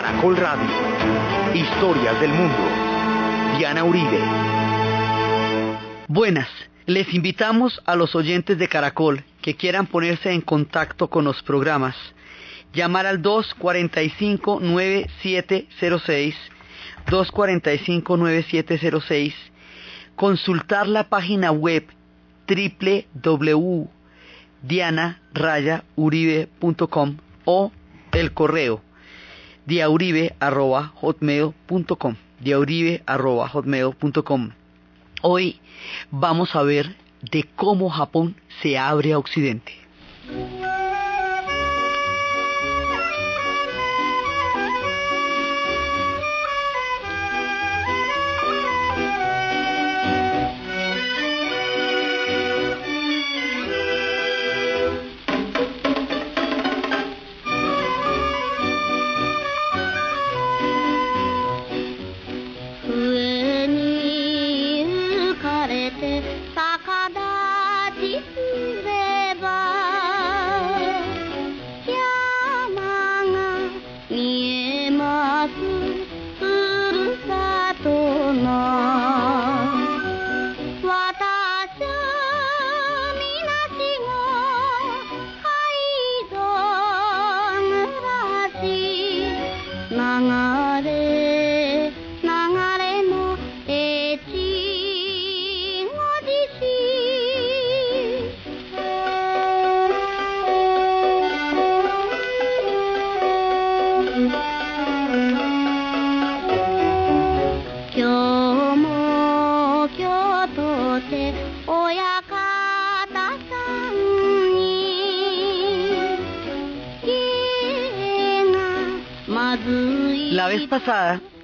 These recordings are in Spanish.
Caracol Radio. Historias del mundo. Diana Uribe. Buenas. Les invitamos a los oyentes de Caracol que quieran ponerse en contacto con los programas. Llamar al 245-9706, 245-9706, consultar la página web www.diana-uribe.com o el correo diauribe.hotmail.com diauribe.hotmail.com Hoy vamos a ver de cómo Japón se abre a Occidente.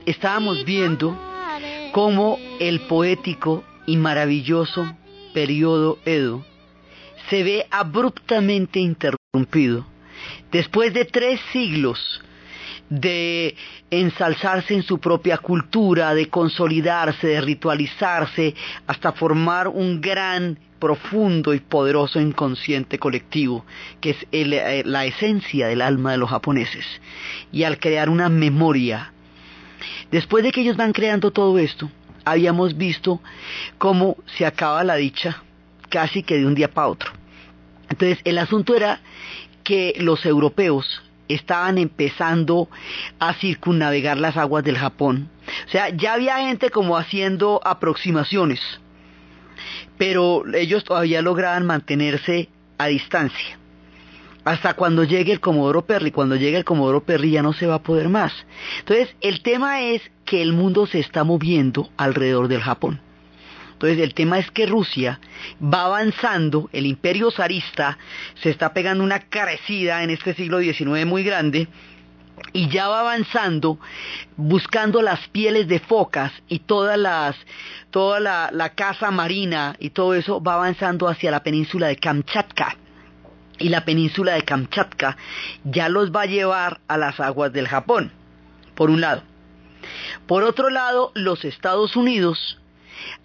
Estábamos viendo cómo el poético y maravilloso periodo Edo se ve abruptamente interrumpido después de tres siglos de ensalzarse en su propia cultura, de consolidarse, de ritualizarse, hasta formar un gran, profundo y poderoso inconsciente colectivo, que es eh, la esencia del alma de los japoneses. Y al crear una memoria, después de que ellos van creando todo esto, habíamos visto cómo se acaba la dicha casi que de un día para otro. Entonces, el asunto era que los europeos estaban empezando a circunnavegar las aguas del Japón. O sea, ya había gente como haciendo aproximaciones, pero ellos todavía lograban mantenerse a distancia. Hasta cuando llegue el Comodoro Perry, cuando llegue el Comodoro Perry ya no se va a poder más. Entonces, el tema es que el mundo se está moviendo alrededor del Japón. Entonces el tema es que Rusia va avanzando, el imperio zarista se está pegando una carecida en este siglo XIX muy grande, y ya va avanzando buscando las pieles de focas y todas las toda la, la caza marina y todo eso va avanzando hacia la península de Kamchatka y la península de Kamchatka ya los va a llevar a las aguas del Japón por un lado por otro lado los Estados Unidos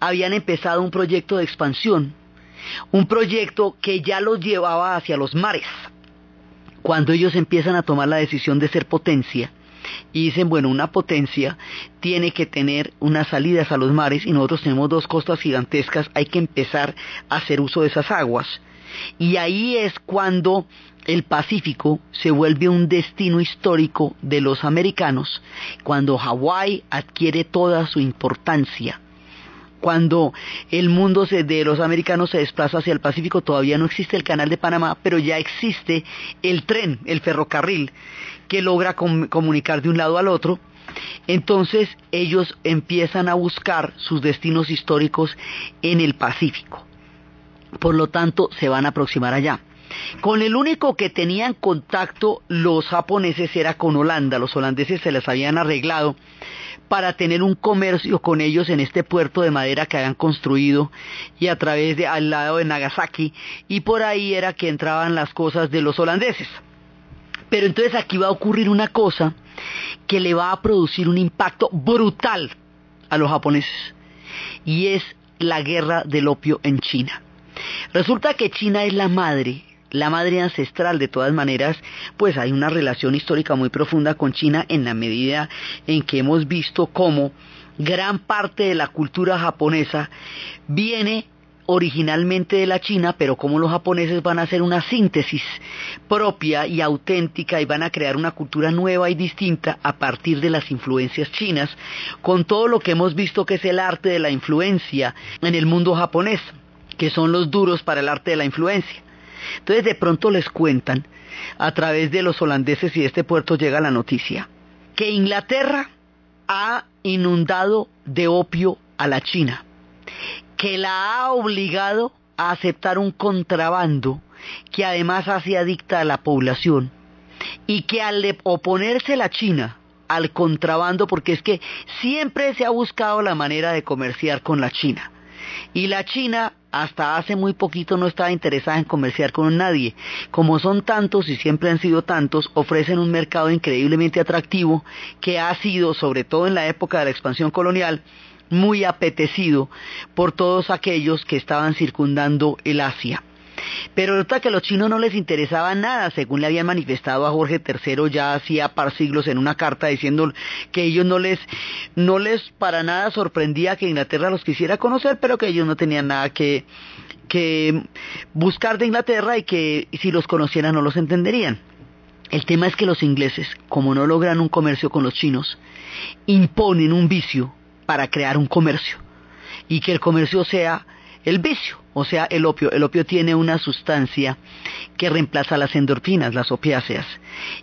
habían empezado un proyecto de expansión, un proyecto que ya los llevaba hacia los mares. Cuando ellos empiezan a tomar la decisión de ser potencia, y dicen, bueno, una potencia tiene que tener unas salidas a los mares y nosotros tenemos dos costas gigantescas, hay que empezar a hacer uso de esas aguas. Y ahí es cuando el Pacífico se vuelve un destino histórico de los americanos, cuando Hawái adquiere toda su importancia cuando el mundo de los americanos se desplaza hacia el Pacífico, todavía no existe el canal de Panamá, pero ya existe el tren, el ferrocarril, que logra comunicar de un lado al otro. Entonces ellos empiezan a buscar sus destinos históricos en el Pacífico. Por lo tanto, se van a aproximar allá. Con el único que tenían contacto los japoneses era con Holanda. Los holandeses se les habían arreglado para tener un comercio con ellos en este puerto de madera que habían construido y a través de al lado de Nagasaki y por ahí era que entraban las cosas de los holandeses. Pero entonces aquí va a ocurrir una cosa que le va a producir un impacto brutal a los japoneses y es la guerra del opio en China. Resulta que China es la madre la madre ancestral de todas maneras, pues hay una relación histórica muy profunda con China en la medida en que hemos visto cómo gran parte de la cultura japonesa viene originalmente de la China, pero como los japoneses van a hacer una síntesis propia y auténtica y van a crear una cultura nueva y distinta a partir de las influencias chinas, con todo lo que hemos visto que es el arte de la influencia en el mundo japonés, que son los duros para el arte de la influencia. Entonces de pronto les cuentan, a través de los holandeses y de este puerto llega la noticia, que Inglaterra ha inundado de opio a la China que la ha obligado a aceptar un contrabando que además hace adicta a la población y que al oponerse la China al contrabando, porque es que siempre se ha buscado la manera de comerciar con la China. Y la China hasta hace muy poquito no estaba interesada en comerciar con nadie. Como son tantos y siempre han sido tantos, ofrecen un mercado increíblemente atractivo que ha sido, sobre todo en la época de la expansión colonial, muy apetecido por todos aquellos que estaban circundando el Asia. Pero resulta que a los chinos no les interesaba nada, según le habían manifestado a Jorge III ya hacía par siglos en una carta diciendo que ellos no les, no les para nada sorprendía que Inglaterra los quisiera conocer, pero que ellos no tenían nada que, que buscar de Inglaterra y que si los conocieran no los entenderían. El tema es que los ingleses, como no logran un comercio con los chinos, imponen un vicio para crear un comercio y que el comercio sea el vicio, o sea, el opio. El opio tiene una sustancia que reemplaza las endorfinas, las opiáceas,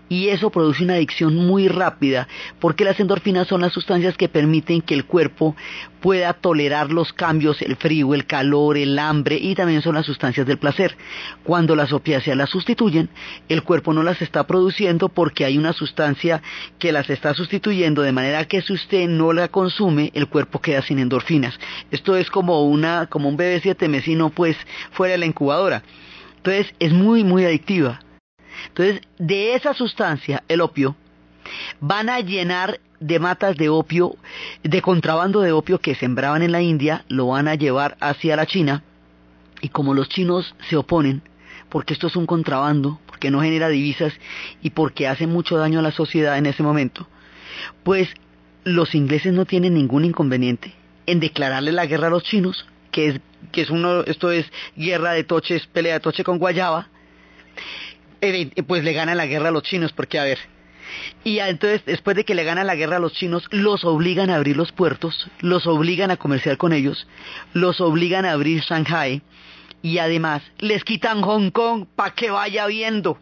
y eso produce una adicción muy rápida, porque las endorfinas son las sustancias que permiten que el cuerpo pueda tolerar los cambios, el frío, el calor, el hambre, y también son las sustancias del placer. Cuando las opiáceas las sustituyen, el cuerpo no las está produciendo porque hay una sustancia que las está sustituyendo, de manera que si usted no la consume, el cuerpo queda sin endorfinas. Esto es como una, como un bebé siete mesino, pues, fuera de la incubadora. Entonces, es muy, muy adictiva. Entonces, de esa sustancia, el opio, van a llenar de matas de opio, de contrabando de opio que sembraban en la India, lo van a llevar hacia la China, y como los chinos se oponen, porque esto es un contrabando, porque no genera divisas y porque hace mucho daño a la sociedad en ese momento, pues los ingleses no tienen ningún inconveniente en declararle la guerra a los chinos, que es, que es uno, esto es guerra de toches, pelea de toche con guayaba, eh, pues le gana la guerra a los chinos, porque a ver, y entonces después de que le gana la guerra a los chinos, los obligan a abrir los puertos, los obligan a comerciar con ellos, los obligan a abrir Shanghai y además les quitan Hong Kong para que vaya viendo.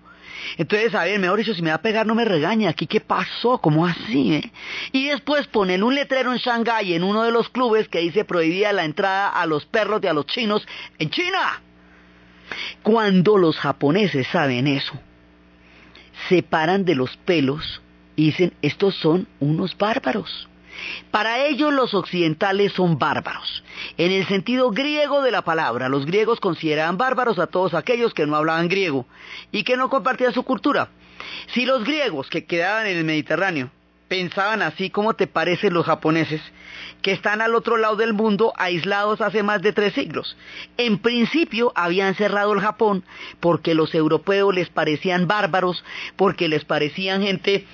Entonces, a ver, mejor dicho, si me va a pegar no me regaña, aquí qué pasó, cómo así, eh? Y después ponen un letrero en Shanghai en uno de los clubes que dice prohibida la entrada a los perros de a los chinos en China. Cuando los japoneses saben eso, se paran de los pelos y dicen, estos son unos bárbaros. Para ellos los occidentales son bárbaros. En el sentido griego de la palabra, los griegos consideraban bárbaros a todos aquellos que no hablaban griego y que no compartían su cultura. Si los griegos que quedaban en el Mediterráneo pensaban así como te parecen los japoneses, que están al otro lado del mundo aislados hace más de tres siglos. En principio habían cerrado el Japón porque los europeos les parecían bárbaros, porque les parecían gente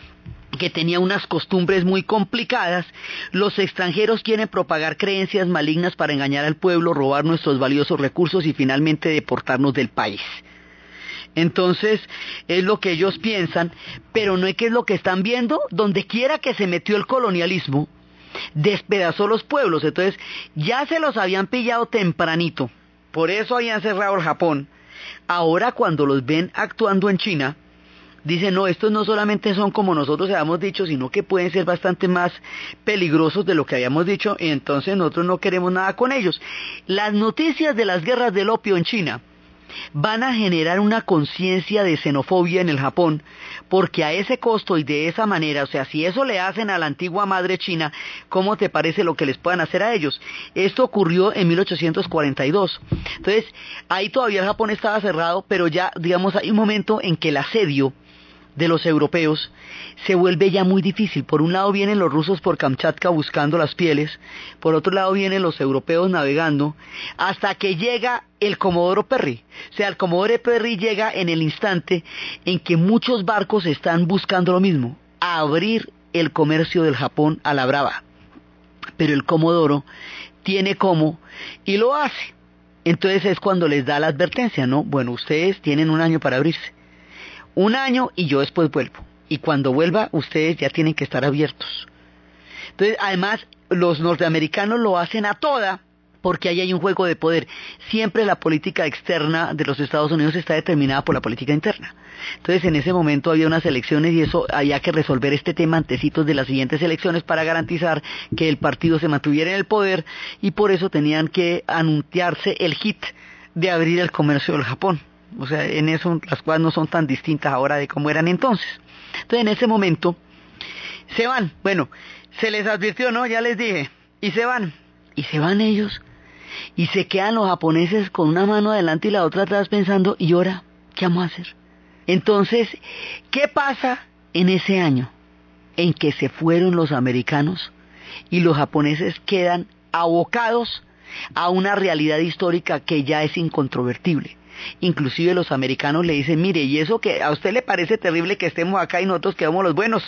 que tenía unas costumbres muy complicadas, los extranjeros quieren propagar creencias malignas para engañar al pueblo, robar nuestros valiosos recursos y finalmente deportarnos del país. Entonces, es lo que ellos piensan, pero no es que es lo que están viendo, donde quiera que se metió el colonialismo, despedazó los pueblos, entonces ya se los habían pillado tempranito, por eso habían cerrado el Japón. Ahora cuando los ven actuando en China, dicen, no, estos no solamente son como nosotros habíamos dicho, sino que pueden ser bastante más peligrosos de lo que habíamos dicho, y entonces nosotros no queremos nada con ellos. Las noticias de las guerras del opio en China van a generar una conciencia de xenofobia en el Japón, porque a ese costo y de esa manera, o sea, si eso le hacen a la antigua madre china, ¿cómo te parece lo que les puedan hacer a ellos? Esto ocurrió en 1842. Entonces, ahí todavía el Japón estaba cerrado, pero ya, digamos, hay un momento en que el asedio de los europeos se vuelve ya muy difícil. Por un lado vienen los rusos por Kamchatka buscando las pieles, por otro lado vienen los europeos navegando, hasta que llega el Comodoro Perry. O sea, el Comodoro Perry llega en el instante en que muchos barcos están buscando lo mismo, abrir el comercio del Japón a la brava. Pero el Comodoro tiene como y lo hace. Entonces es cuando les da la advertencia, ¿no? Bueno, ustedes tienen un año para abrirse un año y yo después vuelvo. Y cuando vuelva, ustedes ya tienen que estar abiertos. Entonces, además, los norteamericanos lo hacen a toda porque ahí hay un juego de poder. Siempre la política externa de los Estados Unidos está determinada por la política interna. Entonces, en ese momento había unas elecciones y eso había que resolver este tema antecitos de las siguientes elecciones para garantizar que el partido se mantuviera en el poder y por eso tenían que anunciarse el hit de abrir el comercio del Japón. O sea, en eso las cosas no son tan distintas ahora de como eran entonces. Entonces, en ese momento, se van. Bueno, se les advirtió, ¿no? Ya les dije. Y se van. Y se van ellos. Y se quedan los japoneses con una mano adelante y la otra atrás pensando, ¿y ahora qué vamos a hacer? Entonces, ¿qué pasa en ese año en que se fueron los americanos y los japoneses quedan abocados a una realidad histórica que ya es incontrovertible? Inclusive los americanos le dicen, mire, y eso que a usted le parece terrible que estemos acá y nosotros quedamos los buenos,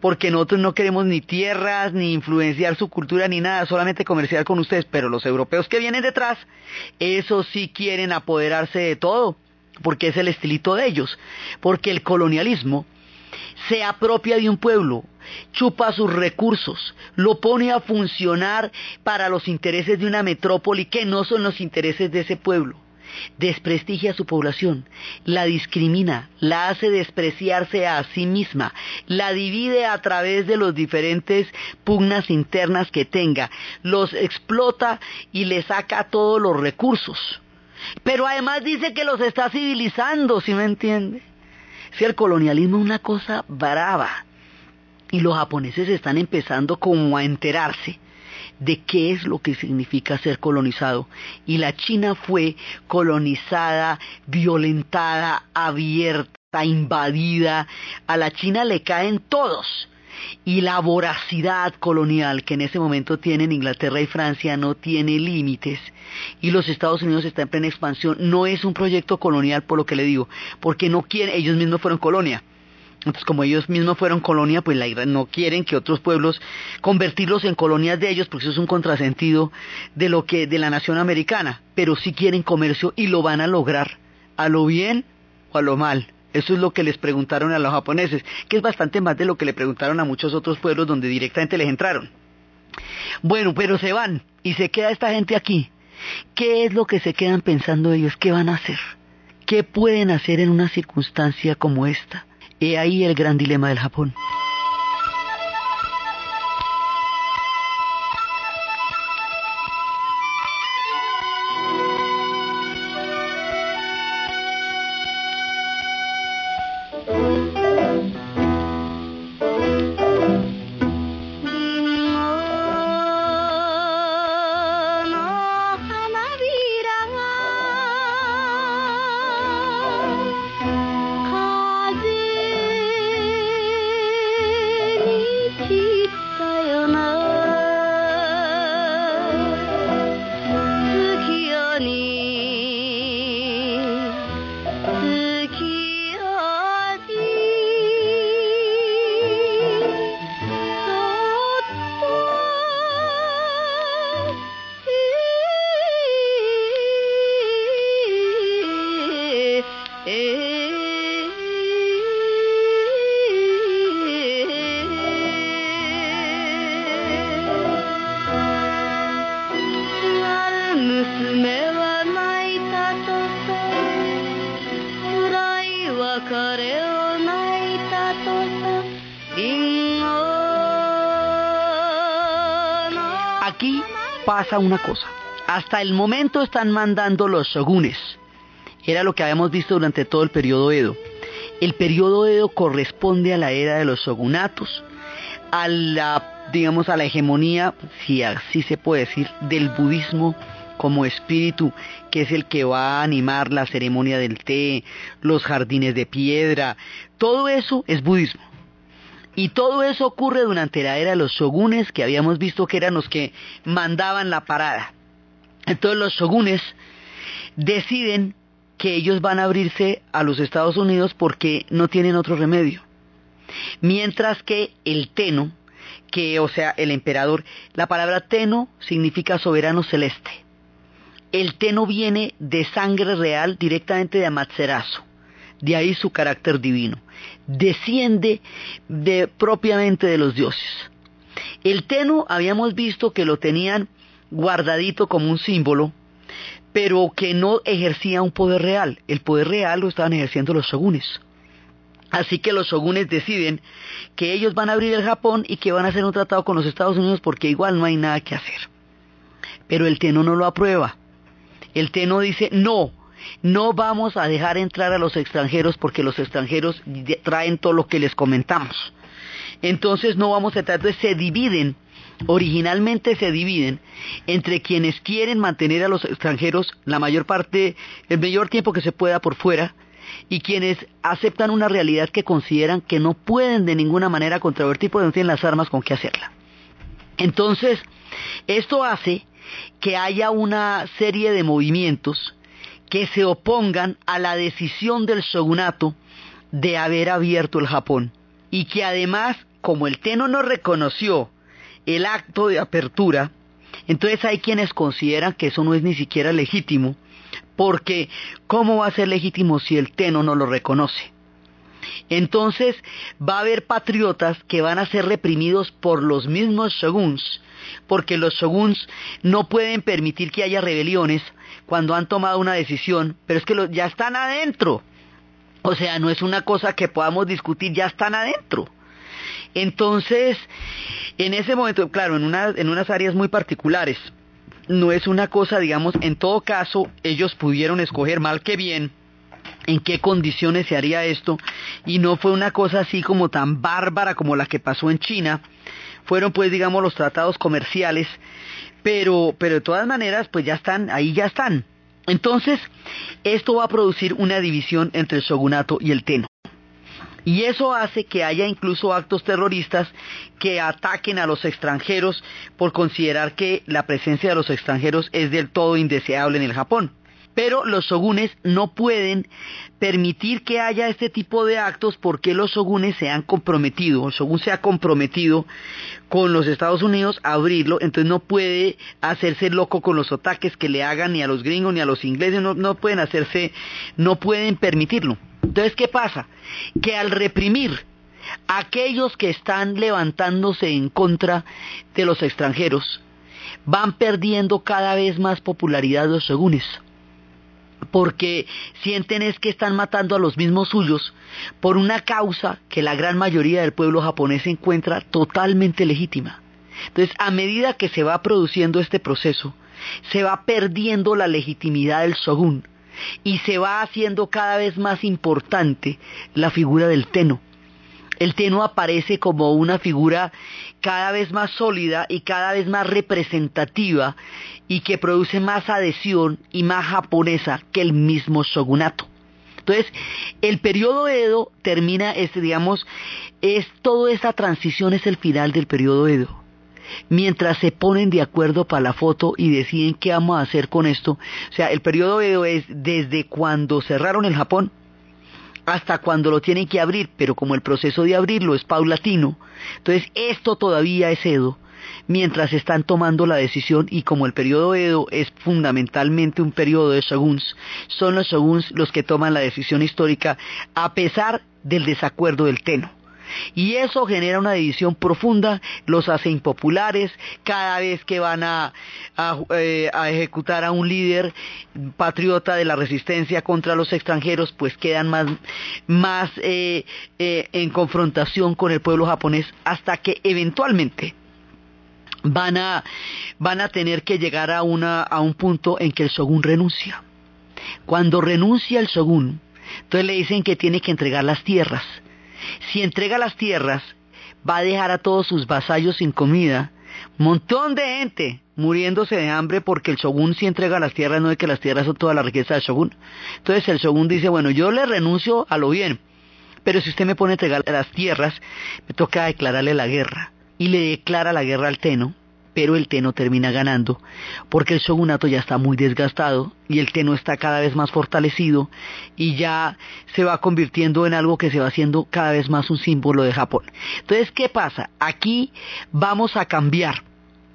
porque nosotros no queremos ni tierras, ni influenciar su cultura, ni nada, solamente comerciar con ustedes, pero los europeos que vienen detrás, eso sí quieren apoderarse de todo, porque es el estilito de ellos, porque el colonialismo se apropia de un pueblo, chupa sus recursos, lo pone a funcionar para los intereses de una metrópoli que no son los intereses de ese pueblo desprestigia a su población, la discrimina, la hace despreciarse a sí misma, la divide a través de los diferentes pugnas internas que tenga, los explota y le saca todos los recursos. Pero además dice que los está civilizando, ¿sí me entiende? Si el colonialismo es una cosa brava y los japoneses están empezando como a enterarse de qué es lo que significa ser colonizado. Y la China fue colonizada, violentada, abierta, invadida. A la China le caen todos. Y la voracidad colonial que en ese momento tienen Inglaterra y Francia no tiene límites. Y los Estados Unidos están en plena expansión. No es un proyecto colonial por lo que le digo, porque no quieren, ellos mismos fueron colonia entonces, como ellos mismos fueron colonia, pues la no quieren que otros pueblos convertirlos en colonias de ellos, porque eso es un contrasentido de lo que de la nación americana, pero sí quieren comercio y lo van a lograr, a lo bien o a lo mal. Eso es lo que les preguntaron a los japoneses, que es bastante más de lo que le preguntaron a muchos otros pueblos donde directamente les entraron. Bueno, pero se van y se queda esta gente aquí. ¿Qué es lo que se quedan pensando ellos? ¿Qué van a hacer? ¿Qué pueden hacer en una circunstancia como esta? He ahí el gran dilema del Japón. Pasa una cosa. Hasta el momento están mandando los shogunes. Era lo que habíamos visto durante todo el periodo Edo. El periodo Edo corresponde a la era de los shogunatos, a la, digamos, a la hegemonía, si así se puede decir, del budismo como espíritu que es el que va a animar la ceremonia del té, los jardines de piedra, todo eso es budismo. Y todo eso ocurre durante la era de los shogunes, que habíamos visto que eran los que mandaban la parada. Entonces los shogunes deciden que ellos van a abrirse a los Estados Unidos porque no tienen otro remedio. Mientras que el Teno, que o sea, el emperador, la palabra Teno significa soberano celeste. El Teno viene de sangre real directamente de Amaterasu, de ahí su carácter divino. Desciende de, propiamente de los dioses. El Teno habíamos visto que lo tenían guardadito como un símbolo, pero que no ejercía un poder real. El poder real lo estaban ejerciendo los shogunes. Así que los shogunes deciden que ellos van a abrir el Japón y que van a hacer un tratado con los Estados Unidos porque igual no hay nada que hacer. Pero el Teno no lo aprueba. El Teno dice, no, no vamos a dejar entrar a los extranjeros porque los extranjeros traen todo lo que les comentamos. Entonces no vamos a entrar, entonces se dividen originalmente se dividen entre quienes quieren mantener a los extranjeros la mayor parte, el mayor tiempo que se pueda por fuera, y quienes aceptan una realidad que consideran que no pueden de ninguna manera controvertir porque no tienen las armas con que hacerla. Entonces, esto hace que haya una serie de movimientos que se opongan a la decisión del shogunato de haber abierto el Japón y que además, como el Teno no reconoció el acto de apertura, entonces hay quienes consideran que eso no es ni siquiera legítimo, porque ¿cómo va a ser legítimo si el Teno no lo reconoce? Entonces va a haber patriotas que van a ser reprimidos por los mismos shoguns, porque los shoguns no pueden permitir que haya rebeliones cuando han tomado una decisión, pero es que ya están adentro. O sea, no es una cosa que podamos discutir, ya están adentro. Entonces, en ese momento, claro, en, en unas áreas muy particulares, no es una cosa, digamos, en todo caso, ellos pudieron escoger mal que bien en qué condiciones se haría esto y no fue una cosa así como tan bárbara como la que pasó en China. Fueron pues digamos los tratados comerciales, pero pero de todas maneras pues ya están, ahí ya están. Entonces, esto va a producir una división entre el shogunato y el teno. Y eso hace que haya incluso actos terroristas que ataquen a los extranjeros por considerar que la presencia de los extranjeros es del todo indeseable en el Japón. Pero los shogunes no pueden permitir que haya este tipo de actos porque los shogunes se han comprometido, el shogun se ha comprometido con los Estados Unidos a abrirlo, entonces no puede hacerse loco con los ataques que le hagan ni a los gringos ni a los ingleses, no, no pueden hacerse, no pueden permitirlo. Entonces, ¿qué pasa? Que al reprimir aquellos que están levantándose en contra de los extranjeros, van perdiendo cada vez más popularidad los shogunes porque sienten es que están matando a los mismos suyos por una causa que la gran mayoría del pueblo japonés encuentra totalmente legítima. Entonces, a medida que se va produciendo este proceso, se va perdiendo la legitimidad del shogun y se va haciendo cada vez más importante la figura del teno. El teno aparece como una figura cada vez más sólida y cada vez más representativa y que produce más adhesión y más japonesa que el mismo shogunato. Entonces, el periodo Edo termina, este, digamos, es toda esa transición es el final del periodo Edo. Mientras se ponen de acuerdo para la foto y deciden qué vamos a hacer con esto. O sea, el periodo Edo es desde cuando cerraron el Japón hasta cuando lo tienen que abrir, pero como el proceso de abrirlo es paulatino, entonces esto todavía es Edo, mientras están tomando la decisión y como el periodo Edo es fundamentalmente un periodo de shoguns, son los shoguns los que toman la decisión histórica a pesar del desacuerdo del Teno. Y eso genera una división profunda, los hace impopulares, cada vez que van a, eh, ejecutar a un líder patriota de la resistencia contra los extranjeros, pues quedan más, eh, eh, en confrontación con el pueblo japonés hasta que eventualmente van a, van a tener que llegar a, una, a un punto en que el shogun renuncia. Cuando renuncia el shogun, entonces le dicen que tiene que entregar las tierras si entrega las tierras, va a dejar a todos sus vasallos sin comida, montón de gente muriéndose de hambre porque el shogun si entrega las tierras, no es que las tierras son toda la riqueza del shogun. Entonces el shogun dice, bueno, yo le renuncio a lo bien, pero si usted me pone a entregar las tierras, me toca declararle la guerra. Y le declara la guerra al Teno, pero el Teno termina ganando, porque el shogunato ya está muy desgastado y el Teno está cada vez más fortalecido y ya se va convirtiendo en algo que se va haciendo cada vez más un símbolo de Japón. Entonces, ¿qué pasa? Aquí vamos a cambiar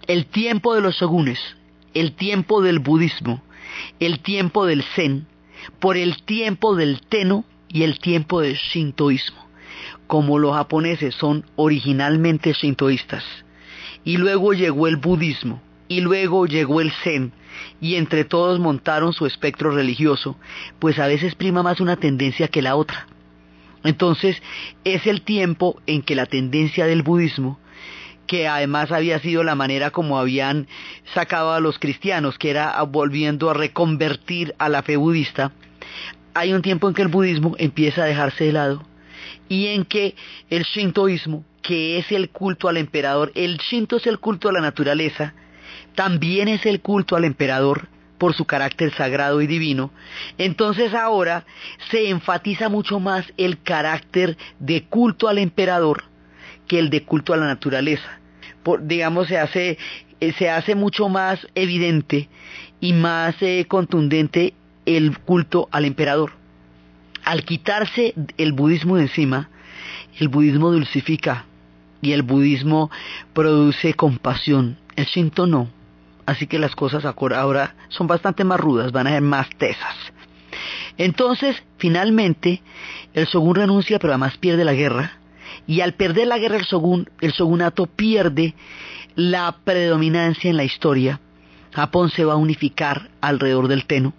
el tiempo de los shogunes, el tiempo del budismo, el tiempo del zen, por el tiempo del Teno y el tiempo del shintoísmo. Como los japoneses son originalmente shintoístas, y luego llegó el budismo, y luego llegó el zen, y entre todos montaron su espectro religioso, pues a veces prima más una tendencia que la otra. Entonces es el tiempo en que la tendencia del budismo, que además había sido la manera como habían sacado a los cristianos, que era volviendo a reconvertir a la fe budista, hay un tiempo en que el budismo empieza a dejarse de lado y en que el shintoísmo que es el culto al emperador. El Shinto es el culto a la naturaleza, también es el culto al emperador por su carácter sagrado y divino. Entonces ahora se enfatiza mucho más el carácter de culto al emperador que el de culto a la naturaleza. digamos, se hace, eh, se hace mucho más evidente y más eh, contundente el culto al emperador. Al quitarse el budismo de encima, el budismo dulcifica y el budismo produce compasión, el shinto no. Así que las cosas ahora son bastante más rudas, van a ser más tesas. Entonces, finalmente, el shogun renuncia, pero además pierde la guerra. Y al perder la guerra el shogun, el shogunato pierde la predominancia en la historia. Japón se va a unificar alrededor del Teno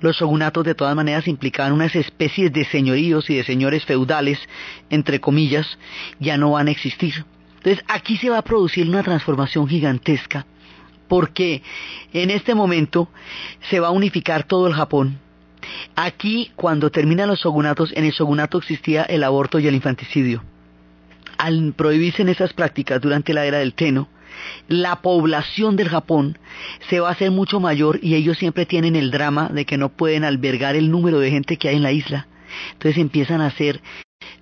los shogunatos de todas maneras implicaban unas especies de señoríos y de señores feudales, entre comillas, ya no van a existir. Entonces aquí se va a producir una transformación gigantesca, porque en este momento se va a unificar todo el Japón. Aquí, cuando terminan los shogunatos, en el shogunato existía el aborto y el infanticidio. Al prohibirse en esas prácticas durante la era del Teno, la población del Japón se va a hacer mucho mayor y ellos siempre tienen el drama de que no pueden albergar el número de gente que hay en la isla. Entonces empiezan a hacer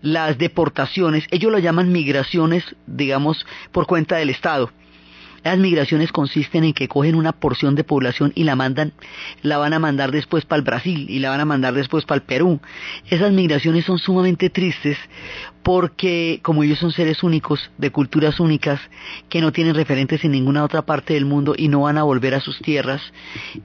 las deportaciones, ellos lo llaman migraciones, digamos, por cuenta del Estado. Las migraciones consisten en que cogen una porción de población y la mandan, la van a mandar después para el Brasil y la van a mandar después para el Perú. Esas migraciones son sumamente tristes porque como ellos son seres únicos, de culturas únicas, que no tienen referentes en ninguna otra parte del mundo y no van a volver a sus tierras,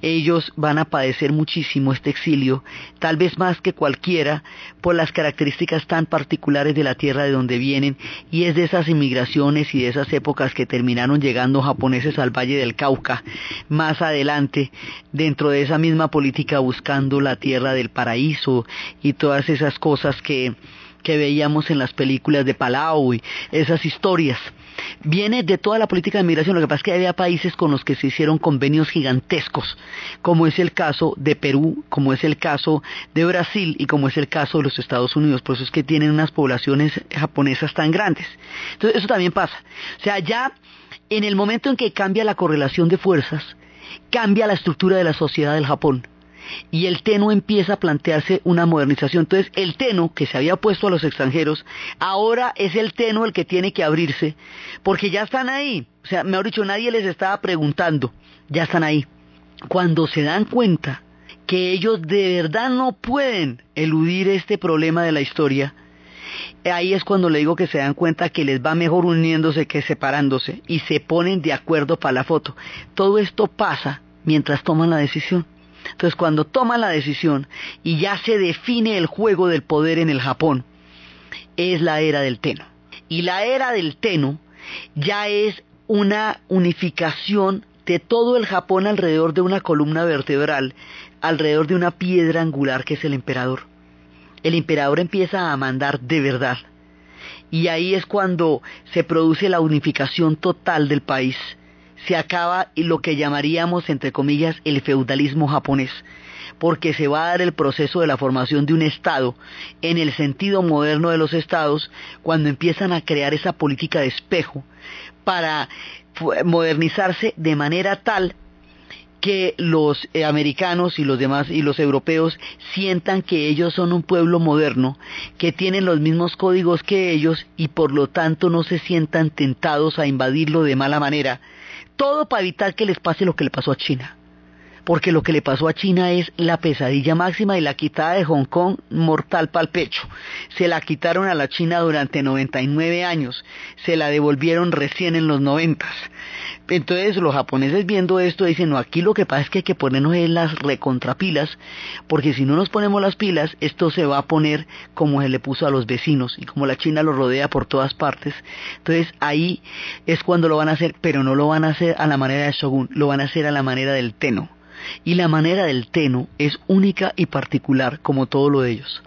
ellos van a padecer muchísimo este exilio, tal vez más que cualquiera, por las características tan particulares de la tierra de donde vienen, y es de esas inmigraciones y de esas épocas que terminaron llegando japoneses al Valle del Cauca, más adelante, dentro de esa misma política buscando la tierra del paraíso y todas esas cosas que que veíamos en las películas de Palau y esas historias. Viene de toda la política de migración, lo que pasa es que había países con los que se hicieron convenios gigantescos, como es el caso de Perú, como es el caso de Brasil y como es el caso de los Estados Unidos, por eso es que tienen unas poblaciones japonesas tan grandes. Entonces eso también pasa. O sea, ya en el momento en que cambia la correlación de fuerzas, cambia la estructura de la sociedad del Japón y el Teno empieza a plantearse una modernización. Entonces, el Teno, que se había opuesto a los extranjeros, ahora es el Teno el que tiene que abrirse, porque ya están ahí. O sea, mejor dicho, nadie les estaba preguntando, ya están ahí. Cuando se dan cuenta que ellos de verdad no pueden eludir este problema de la historia, ahí es cuando le digo que se dan cuenta que les va mejor uniéndose que separándose y se ponen de acuerdo para la foto. Todo esto pasa mientras toman la decisión. Entonces cuando toma la decisión y ya se define el juego del poder en el Japón, es la era del Teno. Y la era del Teno ya es una unificación de todo el Japón alrededor de una columna vertebral, alrededor de una piedra angular que es el emperador. El emperador empieza a mandar de verdad. Y ahí es cuando se produce la unificación total del país se acaba lo que llamaríamos, entre comillas, el feudalismo japonés, porque se va a dar el proceso de la formación de un Estado en el sentido moderno de los Estados, cuando empiezan a crear esa política de espejo para modernizarse de manera tal que los eh, americanos y los demás y los europeos sientan que ellos son un pueblo moderno, que tienen los mismos códigos que ellos y por lo tanto no se sientan tentados a invadirlo de mala manera. Todo para evitar que les pase lo que le pasó a China porque lo que le pasó a China es la pesadilla máxima y la quitada de Hong Kong mortal para el pecho. Se la quitaron a la China durante 99 años, se la devolvieron recién en los 90. Entonces los japoneses viendo esto dicen, no, aquí lo que pasa es que hay que ponernos en las recontrapilas, porque si no nos ponemos las pilas, esto se va a poner como se le puso a los vecinos y como la China lo rodea por todas partes. Entonces ahí es cuando lo van a hacer, pero no lo van a hacer a la manera de Shogun, lo van a hacer a la manera del Teno y la manera del teno es única y particular como todo lo de ellos.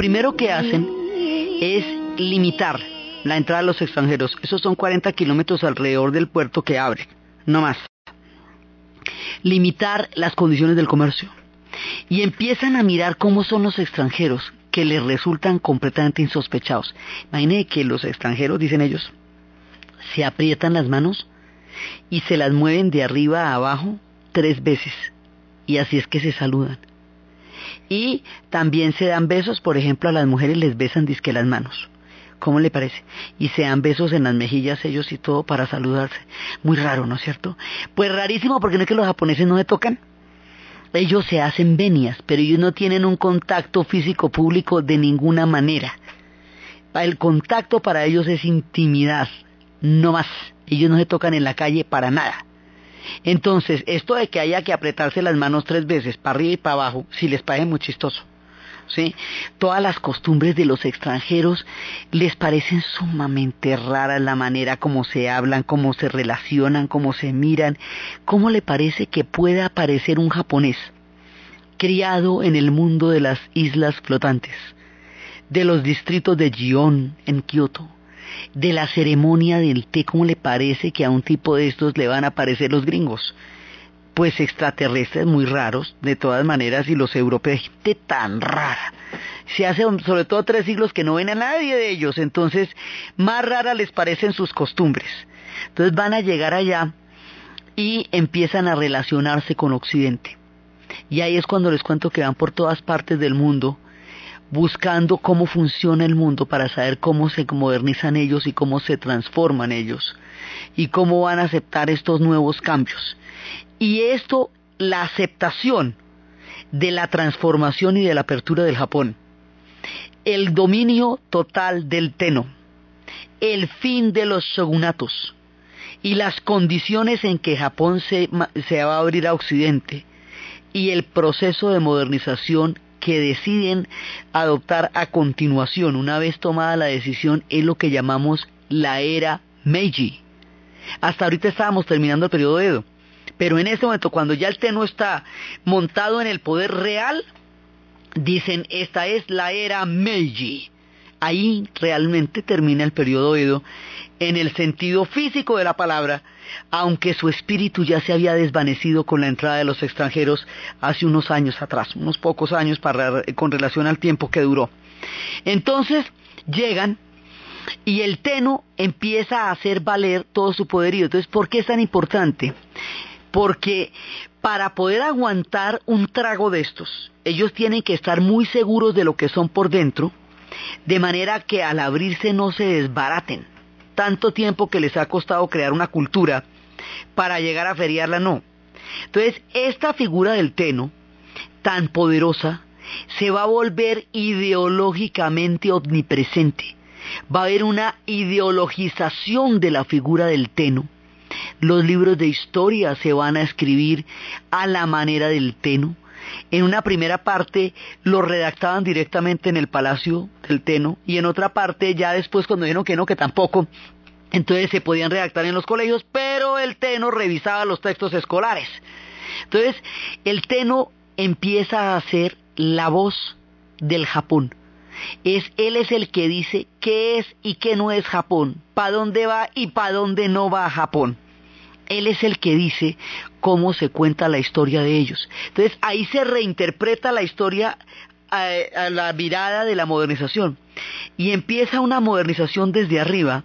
Primero que hacen es limitar la entrada de los extranjeros. Esos son 40 kilómetros alrededor del puerto que abre, no más. Limitar las condiciones del comercio. Y empiezan a mirar cómo son los extranjeros que les resultan completamente insospechados. Imaginen que los extranjeros, dicen ellos, se aprietan las manos y se las mueven de arriba a abajo tres veces. Y así es que se saludan. Y también se dan besos, por ejemplo, a las mujeres les besan disque las manos. ¿Cómo le parece? Y se dan besos en las mejillas ellos y todo para saludarse. Muy raro, ¿no es cierto? Pues rarísimo porque no es que los japoneses no se tocan. Ellos se hacen venias, pero ellos no tienen un contacto físico público de ninguna manera. El contacto para ellos es intimidad, no más. Ellos no se tocan en la calle para nada. Entonces, esto de que haya que apretarse las manos tres veces, para arriba y para abajo, si les parece muy chistoso. ¿Sí? Todas las costumbres de los extranjeros les parecen sumamente raras la manera como se hablan, cómo se relacionan, cómo se miran. ¿Cómo le parece que pueda aparecer un japonés criado en el mundo de las islas flotantes, de los distritos de Gion en Kioto, de la ceremonia del té, ¿cómo le parece que a un tipo de estos le van a aparecer los gringos? Pues extraterrestres muy raros, de todas maneras, y los europeos, gente tan rara. Se hace sobre todo tres siglos que no ven a nadie de ellos, entonces más rara les parecen sus costumbres. Entonces van a llegar allá y empiezan a relacionarse con Occidente. Y ahí es cuando les cuento que van por todas partes del mundo buscando cómo funciona el mundo para saber cómo se modernizan ellos y cómo se transforman ellos y cómo van a aceptar estos nuevos cambios. Y esto, la aceptación de la transformación y de la apertura del Japón, el dominio total del Teno, el fin de los shogunatos. Y las condiciones en que Japón se, se va a abrir a Occidente. Y el proceso de modernización que deciden adoptar a continuación, una vez tomada la decisión, es lo que llamamos la era Meiji. Hasta ahorita estábamos terminando el periodo Edo, pero en este momento, cuando ya el Tenno está montado en el poder real, dicen esta es la era Meiji. Ahí realmente termina el periodo Edo en el sentido físico de la palabra, aunque su espíritu ya se había desvanecido con la entrada de los extranjeros hace unos años atrás, unos pocos años con relación al tiempo que duró. Entonces llegan y el Teno empieza a hacer valer todo su poderío. Entonces, ¿por qué es tan importante? Porque para poder aguantar un trago de estos, ellos tienen que estar muy seguros de lo que son por dentro, de manera que al abrirse no se desbaraten. Tanto tiempo que les ha costado crear una cultura para llegar a feriarla, no. Entonces, esta figura del Teno, tan poderosa, se va a volver ideológicamente omnipresente va a haber una ideologización de la figura del Teno. Los libros de historia se van a escribir a la manera del Teno. En una primera parte lo redactaban directamente en el palacio del Teno y en otra parte ya después cuando dijeron que no, que tampoco, entonces se podían redactar en los colegios, pero el Teno revisaba los textos escolares. Entonces el Teno empieza a ser la voz del Japón es él es el que dice qué es y qué no es Japón, para dónde va y para dónde no va Japón. Él es el que dice cómo se cuenta la historia de ellos. Entonces ahí se reinterpreta la historia a, la mirada de la modernización y empieza una modernización desde arriba,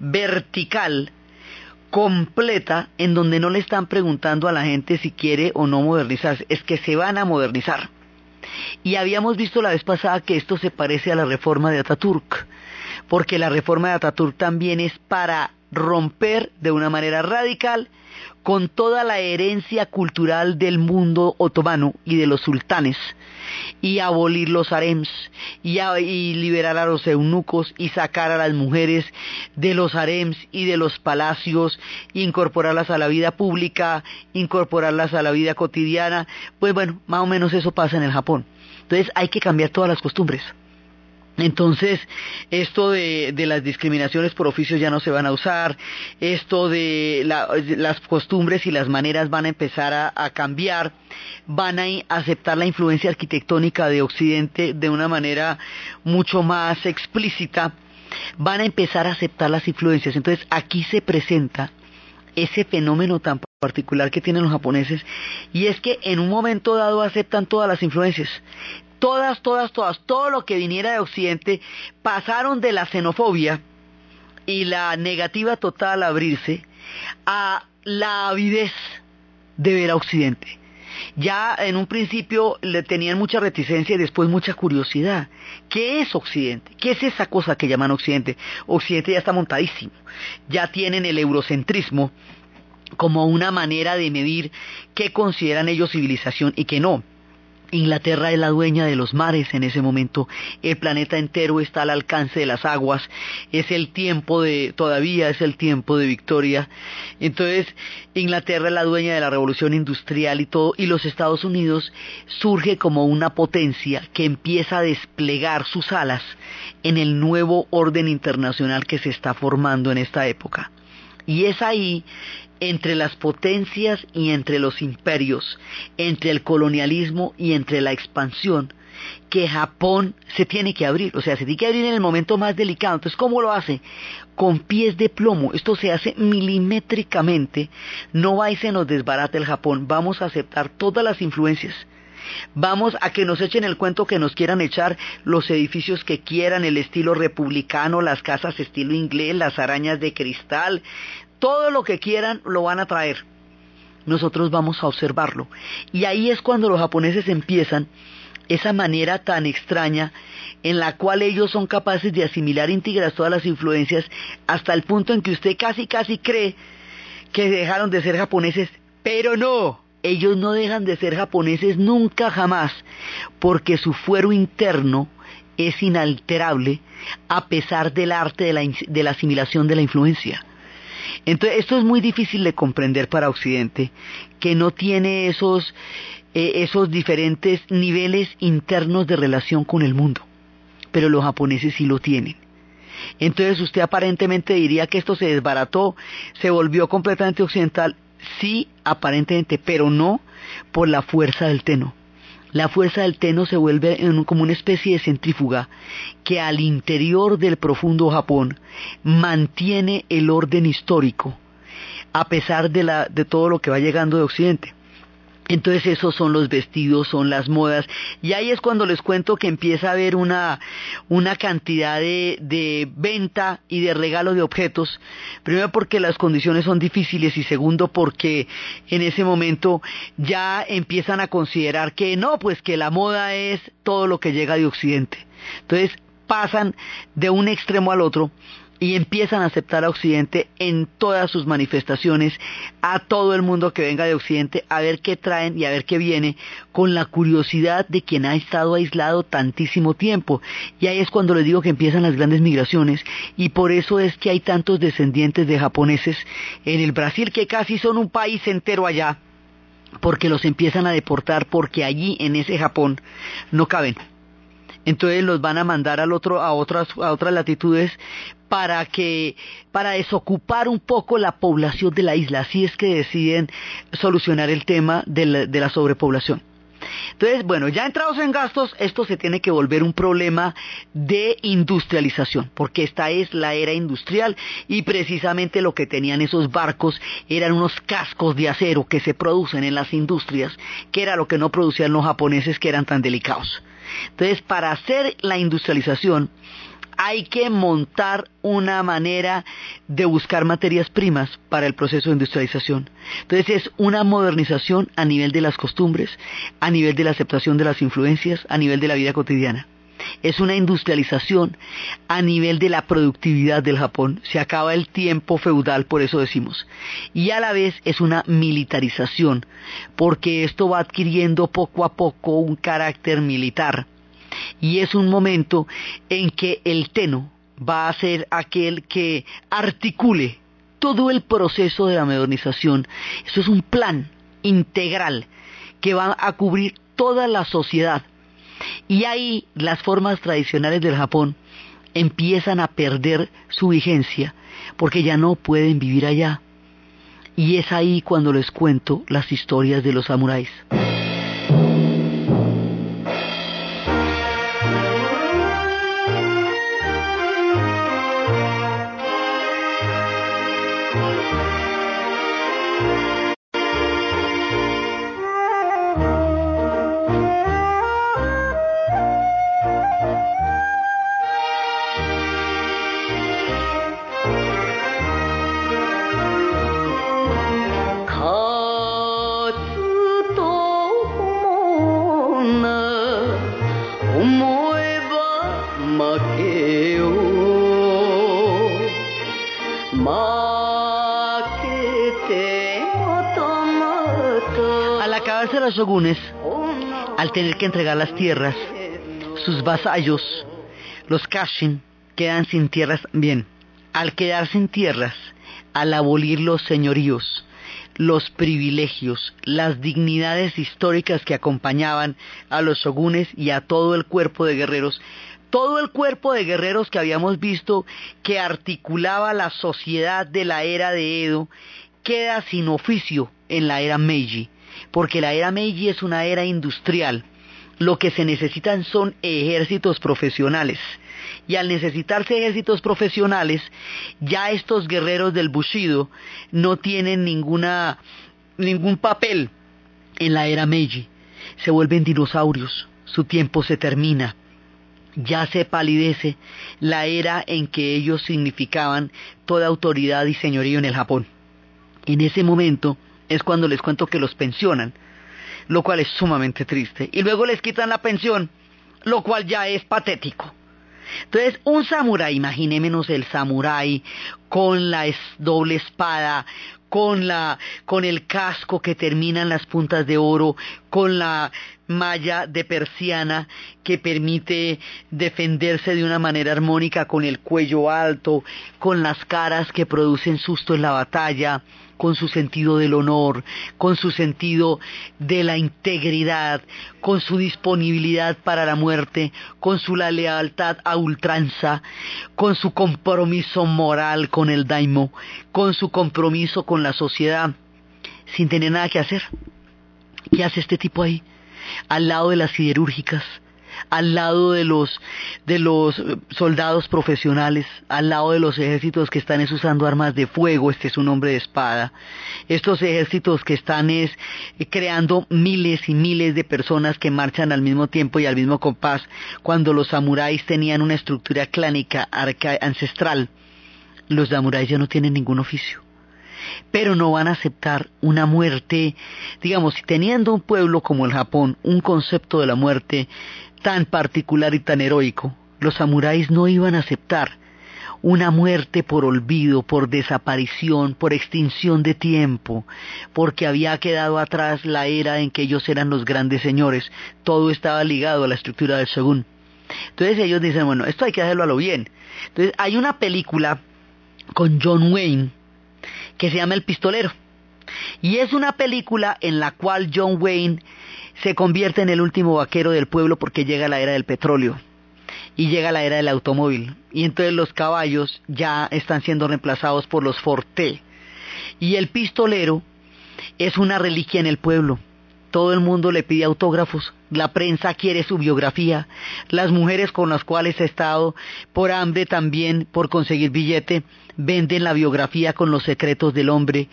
vertical, completa, en donde no le están preguntando a la gente si quiere o no modernizarse, es que se van a modernizar. Y habíamos visto la vez pasada que esto se parece a la reforma de Ataturk, porque la reforma de Ataturk también es para romper de una manera radical con toda la herencia cultural del mundo otomano y de los sultanes, y abolir los harems, y, y, liberar a los eunucos, y sacar a las mujeres de los harems y de los palacios, incorporarlas a la vida pública, incorporarlas a la vida cotidiana, pues bueno, más o menos eso pasa en el Japón. Entonces hay que cambiar todas las costumbres. Entonces, esto de, las discriminaciones por oficio ya no se van a usar, esto de las costumbres y las maneras van a empezar a, cambiar, van a aceptar la influencia arquitectónica de Occidente de una manera mucho más explícita, van a empezar a aceptar las influencias. Entonces, aquí se presenta ese fenómeno tan particular que tienen los japoneses y es que en un momento dado aceptan todas las influencias todas, todas, todas, todo lo que viniera de Occidente, pasaron de la xenofobia y la negativa total a abrirse a la avidez de ver a Occidente. Ya en un principio le tenían mucha reticencia y después mucha curiosidad. ¿Qué es Occidente? ¿Qué es esa cosa que llaman Occidente? Occidente ya está montadísimo. Ya tienen el eurocentrismo como una manera de medir qué consideran ellos civilización y qué no. Inglaterra es la dueña de los mares en ese momento, el planeta entero está al alcance de las aguas, es el tiempo de, todavía es el tiempo de victoria. Entonces, Inglaterra es la dueña de la revolución industrial y todo, y los Estados Unidos surge como una potencia que empieza a desplegar sus alas en el nuevo orden internacional que se está formando en esta época. Y es ahí entre las potencias y entre los imperios, entre el colonialismo y entre la expansión, que Japón se tiene que abrir, o sea, se tiene que abrir en el momento más delicado. Entonces, ¿cómo lo hace? Con pies de plomo. Esto se hace milimétricamente. No va y se nos desbarata el Japón. Vamos a aceptar todas las influencias. Vamos a que nos echen el cuento que nos quieran echar los edificios que quieran, el estilo republicano, las casas estilo inglés, las arañas de cristal, todo lo que quieran lo van a traer. Nosotros vamos a observarlo. Y ahí es cuando los japoneses empiezan esa manera tan extraña en la cual ellos son capaces de asimilar íntegras todas las influencias hasta el punto en que usted casi casi cree que dejaron de ser japoneses, pero no, ellos no dejan de ser japoneses nunca jamás, porque su fuero interno es inalterable a pesar del arte de la, de la asimilación de la influencia. Entonces, esto es muy difícil de comprender para Occidente, que no tiene esos, eh, esos diferentes niveles internos de relación con el mundo. Pero los japoneses sí lo tienen. Entonces usted aparentemente diría que esto se desbarató, se volvió completamente occidental. Sí, aparentemente, pero no por la fuerza del teno. La fuerza del teno se vuelve como una especie de centrífuga que al interior del profundo Japón mantiene el orden histórico a pesar de, la, de todo lo que va llegando de Occidente. Entonces esos son los vestidos, son las modas. Y ahí es cuando les cuento que empieza a haber una, una cantidad de, de venta y de regalo de objetos. Primero porque las condiciones son difíciles y segundo porque en ese momento ya empiezan a considerar que no, pues que la moda es todo lo que llega de Occidente. Entonces pasan de un extremo al otro y empiezan a aceptar a Occidente en todas sus manifestaciones, a todo el mundo que venga de Occidente, a ver qué traen y a ver qué viene, con la curiosidad de quien ha estado aislado tantísimo tiempo. Y ahí es cuando les digo que empiezan las grandes migraciones, y por eso es que hay tantos descendientes de japoneses en el Brasil, que casi son un país entero allá, porque los empiezan a deportar, porque allí en ese Japón no caben entonces los van a mandar al otro a otras a otras latitudes para que para desocupar un poco la población de la isla, así es que deciden solucionar el tema de la, de la sobrepoblación. Entonces, bueno, ya entrados en gastos, esto se tiene que volver un problema de industrialización, porque esta es la era industrial y precisamente lo que tenían esos barcos eran unos cascos de acero que se producen en las industrias, que era lo que no producían los japoneses que eran tan delicados. Entonces, para hacer la industrialización, hay que montar una manera de buscar materias primas para el proceso de industrialización. Entonces es una modernización a nivel de las costumbres, a nivel de la aceptación de las influencias, a nivel de la vida cotidiana. Es una industrialización a nivel de la productividad del Japón. Se acaba el tiempo feudal, por eso decimos. Y a la vez es una militarización, porque esto va adquiriendo poco a poco un carácter militar y es un momento en que el teno va a ser aquel que articule todo el proceso de la modernización. Eso es un plan integral que va a cubrir toda la sociedad. Y ahí las formas tradicionales del Japón empiezan a perder su vigencia porque ya no pueden vivir allá. Y es ahí cuando les cuento las historias de los samuráis. Tener que entregar las tierras, sus vasallos, los kashin, quedan sin tierras también. Al quedar sin tierras, al abolir los señoríos, los privilegios, las dignidades históricas que acompañaban a los shogunes y a todo el cuerpo de guerreros, todo el cuerpo de guerreros que habíamos visto que articulaba la sociedad de la era de Edo, queda sin oficio en la era Meiji porque la era Meiji es una era industrial. Lo que se necesitan son ejércitos profesionales. Y al necesitarse ejércitos profesionales, ya estos guerreros del Bushido no tienen ninguna, ningún papel en la era Meiji. Se vuelven dinosaurios, su tiempo se termina. Ya se palidece la era en que ellos significaban toda autoridad y señorío en el Japón. En ese momento, es cuando les cuento que los pensionan, lo cual es sumamente triste. Y luego les quitan la pensión, lo cual ya es patético. Entonces, un samurái, imaginémonos el samurái con la doble espada, con la con el casco que termina en las puntas de oro, con la malla de persiana que permite defenderse de una manera armónica con el cuello alto, con las caras que producen susto en la batalla, con su sentido del honor, con su sentido de la integridad, con su disponibilidad para la muerte, con su la lealtad a ultranza, con su compromiso moral con el daimo, con su compromiso con la sociedad, sin tener nada que hacer. ¿Qué hace este tipo ahí? Al lado de las siderúrgicas, al lado de los, de los soldados profesionales, al lado de los ejércitos que están usando armas de fuego, este es un hombre de espada, estos ejércitos que están es, creando miles y miles de personas que marchan al mismo tiempo y al mismo compás, cuando los samuráis tenían una estructura clánica ancestral, los samuráis ya no tienen ningún oficio pero no van a aceptar una muerte, digamos, teniendo un pueblo como el Japón un concepto de la muerte tan particular y tan heroico, los samuráis no iban a aceptar una muerte por olvido, por desaparición, por extinción de tiempo, porque había quedado atrás la era en que ellos eran los grandes señores, todo estaba ligado a la estructura del shogun. Entonces ellos dicen, bueno, esto hay que hacerlo a lo bien. Entonces hay una película con John Wayne que se llama El Pistolero. Y es una película en la cual John Wayne se convierte en el último vaquero del pueblo porque llega la era del petróleo y llega la era del automóvil. Y entonces los caballos ya están siendo reemplazados por los forte. Y el pistolero es una reliquia en el pueblo. Todo el mundo le pide autógrafos, la prensa quiere su biografía, las mujeres con las cuales ha estado por hambre también, por conseguir billete, venden la biografía con los secretos del hombre,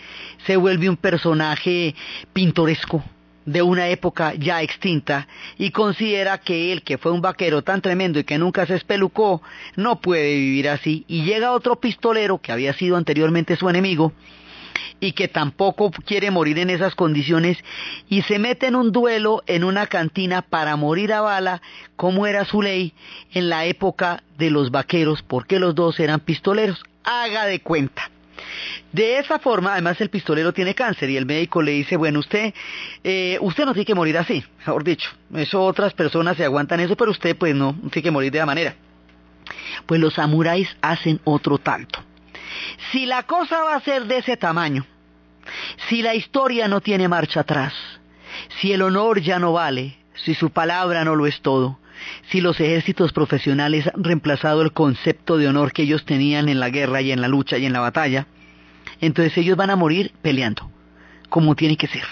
se vuelve un personaje pintoresco, de una época ya extinta y considera que él, que fue un vaquero tan tremendo y que nunca se espelucó, no puede vivir así. Y llega otro pistolero que había sido anteriormente su enemigo y que tampoco quiere morir en esas condiciones y se mete en un duelo en una cantina para morir a bala, como era su ley en la época de los vaqueros, porque los dos eran pistoleros. Haga de cuenta. De esa forma, además el pistolero tiene cáncer y el médico le dice, bueno, usted, eh, usted no tiene que morir así, mejor dicho. Eso otras personas se aguantan eso, pero usted pues no, no tiene que morir de esa manera. Pues los samuráis hacen otro tanto. Si la cosa va a ser de ese tamaño, si la historia no tiene marcha atrás, si el honor ya no vale, si su palabra no lo es todo, si los ejércitos profesionales han reemplazado el concepto de honor que ellos tenían en la guerra y en la lucha y en la batalla, entonces ellos van a morir peleando, como tiene que ser.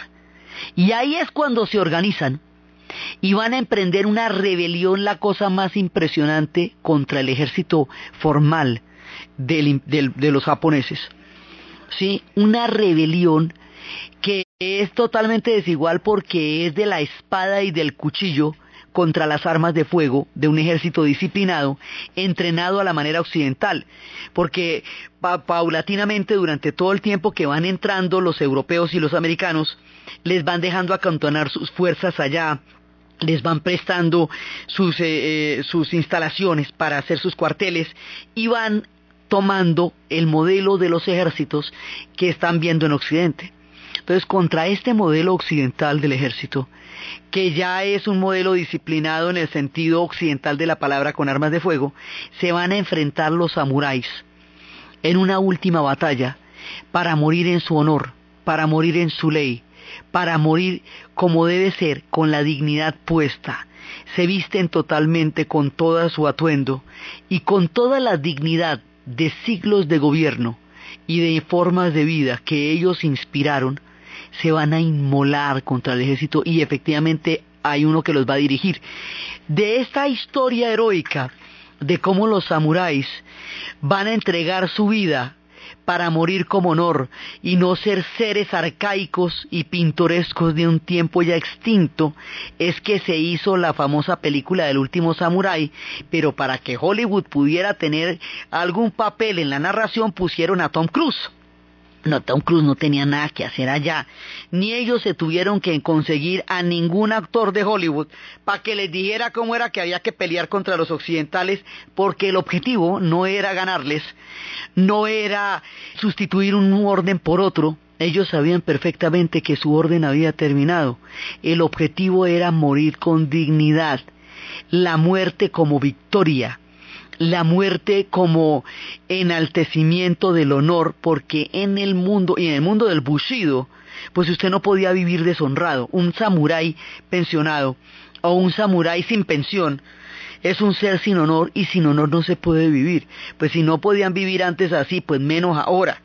Y ahí es cuando se organizan y van a emprender una rebelión, la cosa más impresionante, contra el ejército formal de los japoneses. ¿Sí? Una rebelión que es totalmente desigual porque es de la espada y del cuchillo contra las armas de fuego de un ejército disciplinado, entrenado a la manera occidental, porque paulatinamente durante todo el tiempo que van entrando los europeos y los americanos, les van dejando acantonar sus fuerzas allá, les van prestando sus, eh, eh, sus instalaciones para hacer sus cuarteles y van tomando el modelo de los ejércitos que están viendo en Occidente. Entonces, contra este modelo occidental del ejército, que ya es un modelo disciplinado en el sentido occidental de la palabra con armas de fuego, se van a enfrentar los samuráis en una última batalla para morir en su honor, para morir en su ley, para morir como debe ser, con la dignidad puesta. Se visten totalmente con todo su atuendo y con toda la dignidad de siglos de gobierno y de formas de vida que ellos inspiraron, se van a inmolar contra el ejército y efectivamente hay uno que los va a dirigir. De esta historia heroica de cómo los samuráis van a entregar su vida para morir como honor y no ser seres arcaicos y pintorescos de un tiempo ya extinto, es que se hizo la famosa película del último samurái, pero para que Hollywood pudiera tener algún papel en la narración pusieron a Tom Cruise. No, Tom Cruise no tenía nada que hacer allá, ni ellos se tuvieron que conseguir a ningún actor de Hollywood para que les dijera cómo era que había que pelear contra los occidentales, porque el objetivo no era ganarles, no era sustituir un orden por otro, Ellos sabían perfectamente que su orden había terminado. El objetivo era morir con dignidad, la muerte como victoria, la muerte como enaltecimiento del honor, porque en el mundo, y en el mundo del bushido, pues usted no podía vivir deshonrado. Un samurái pensionado o un samurái sin pensión es un ser sin honor y sin honor no se puede vivir. Pues si no podían vivir antes así, pues menos ahora.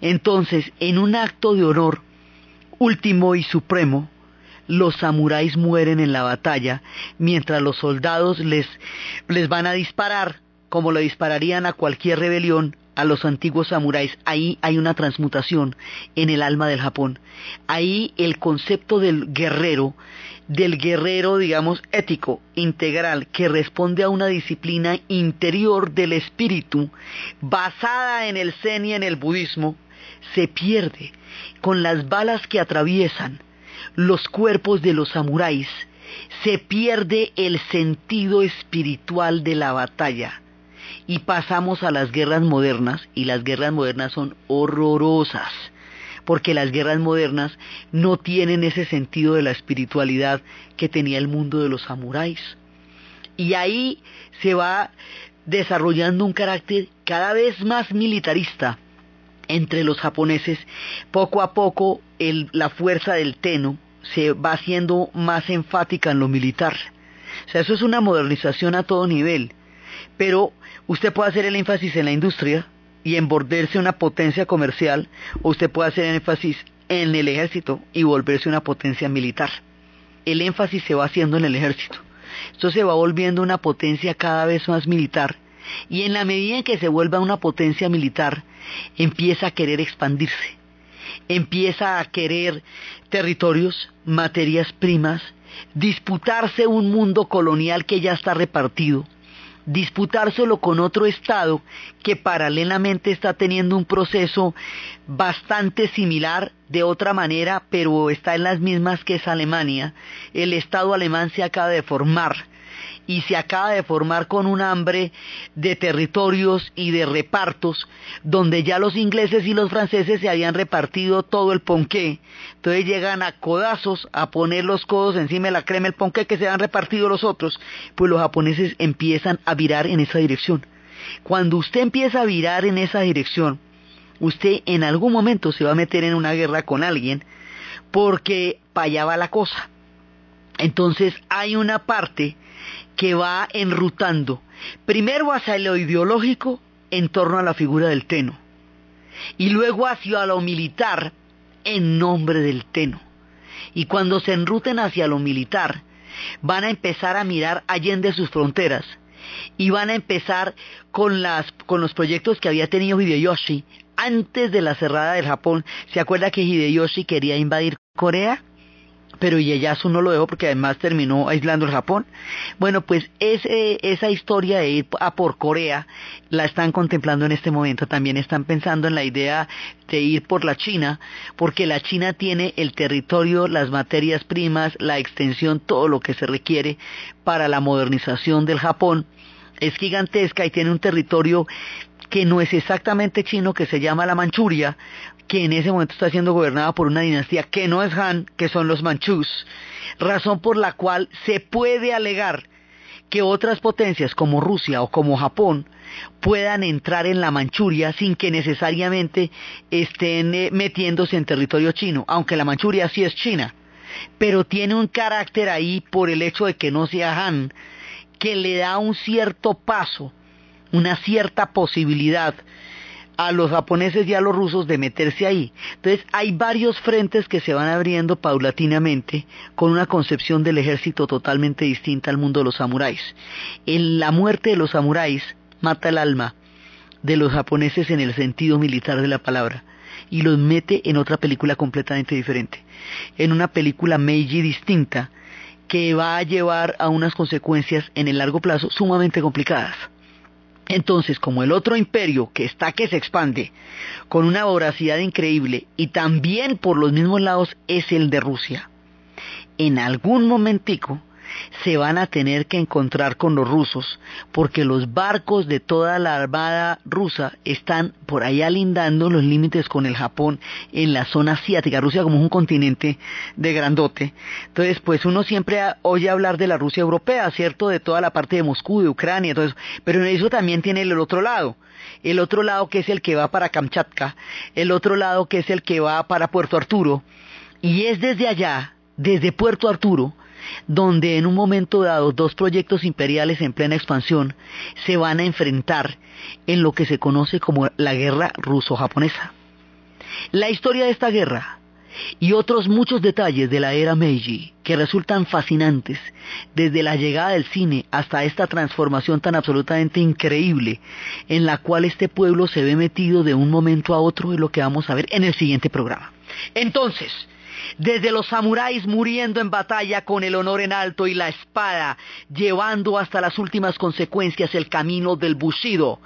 Entonces, en un acto de honor último y supremo, los samuráis mueren en la batalla, mientras los soldados les, les van a disparar, como le dispararían a cualquier rebelión, a los antiguos samuráis. Ahí hay una transmutación en el alma del Japón. Ahí el concepto del guerrero, del guerrero, digamos, ético, integral, que responde a una disciplina interior del espíritu, basada en el zen y en el budismo, se pierde con las balas que atraviesan los cuerpos de los samuráis, se pierde el sentido espiritual de la batalla y pasamos a las guerras modernas y las guerras modernas son horrorosas porque las guerras modernas no tienen ese sentido de la espiritualidad que tenía el mundo de los samuráis. Y ahí se va desarrollando un carácter cada vez más militarista entre los japoneses. Poco a poco la fuerza del Teno se va haciendo más enfática en lo militar. O sea, eso es una modernización a todo nivel. Pero usted puede hacer el énfasis en la industria y en volverse una potencia comercial, o usted puede hacer el énfasis en el ejército y volverse una potencia militar. El énfasis se va haciendo en el ejército. Esto se va volviendo una potencia cada vez más militar y en la medida en que se vuelva una potencia militar, empieza a querer expandirse, empieza a querer territorios, materias primas, disputarse un mundo colonial que ya está repartido, disputárselo con otro Estado que paralelamente está teniendo un proceso bastante similar de otra manera, pero está en las mismas que es Alemania. El Estado alemán se acaba de formar y se acaba de formar con un hambre de territorios y de repartos, donde ya los ingleses y los franceses se habían repartido todo el ponqué. Entonces llegan a codazos a poner los codos encima de la crema el ponqué que se han repartido los otros, pues los japoneses empiezan a virar en esa dirección. Cuando usted empieza a virar en esa dirección, usted en algún momento se va a meter en una guerra con alguien, porque para allá va la cosa. Entonces hay una parte que va enrutando, primero hacia lo ideológico en torno a la figura del Teno, y luego hacia lo militar en nombre del Teno. Y cuando se enruten hacia lo militar, van a empezar a mirar allende sus fronteras y van a empezar con, las, con los proyectos que había tenido Hideyoshi antes de la cerrada del Japón. ¿Se acuerda que Hideyoshi quería invadir Corea? Pero Ieyasu no lo dejó porque además terminó aislando el Japón. Bueno, pues esa historia de ir a por Corea la están contemplando en este momento. También están pensando en la idea de ir por la China, porque la China tiene el territorio, las materias primas, la extensión, todo lo que se requiere para la modernización del Japón. Es gigantesca y tiene un territorio que no es exactamente chino, que se llama la Manchuria, que en ese momento está siendo gobernada por una dinastía que no es Han, que son los manchús, razón por la cual se puede alegar que otras potencias como Rusia o como Japón puedan entrar en la Manchuria sin que necesariamente estén eh, metiéndose en territorio chino, aunque la Manchuria sí es China, pero tiene un carácter ahí por el hecho de que no sea Han, que le da un cierto paso, una cierta posibilidad a los japoneses y a los rusos de meterse ahí. Entonces hay varios frentes que se van abriendo paulatinamente con una concepción del ejército totalmente distinta al mundo de los samuráis. En la muerte de los samuráis mata el alma de los japoneses en el sentido militar de la palabra y los mete en otra película completamente diferente, en una película Meiji distinta que va a llevar a unas consecuencias en el largo plazo sumamente complicadas. Entonces, como el otro imperio que está que se expande con una voracidad increíble y también por los mismos lados es el de Rusia, en algún momentico se van a tener que encontrar con los rusos porque los barcos de toda la armada rusa están por ahí alindando los límites con el Japón en la zona asiática. Rusia como es un continente de grandote. Entonces, pues uno siempre oye hablar de la Rusia europea, ¿cierto? De toda la parte de Moscú, de Ucrania, todo eso. Pero eso también tiene el otro lado el otro lado que es el que va para Kamchatka, el otro lado que es el que va para Puerto Arturo, y es desde allá, desde Puerto Arturo, donde en un momento dado dos proyectos imperiales en plena expansión se van a enfrentar en lo que se conoce como la guerra ruso-japonesa. La historia de esta guerra y otros muchos detalles de la era Meiji que resultan fascinantes desde la llegada del cine hasta esta transformación tan absolutamente increíble en la cual este pueblo se ve metido de un momento a otro es lo que vamos a ver en el siguiente programa. Entonces, desde los samuráis muriendo en batalla con el honor en alto y la espada, llevando hasta las últimas consecuencias el camino del bushido,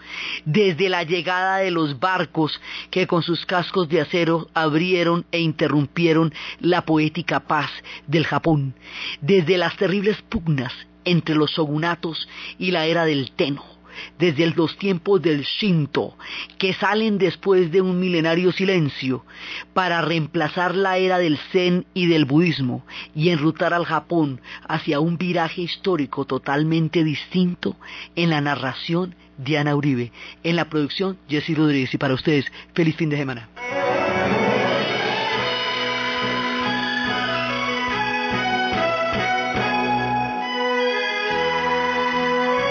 desde la llegada de los barcos que con sus cascos de acero abrieron e interrumpieron la poética paz del Japón, desde las terribles pugnas entre los shogunatos y la era del Teno desde los tiempos del Shinto, que salen después de un milenario silencio, para reemplazar la era del Zen y del budismo y enrutar al Japón hacia un viraje histórico totalmente distinto en la narración Diana Uribe, en la producción Jesse Rodríguez y para ustedes, feliz fin de semana.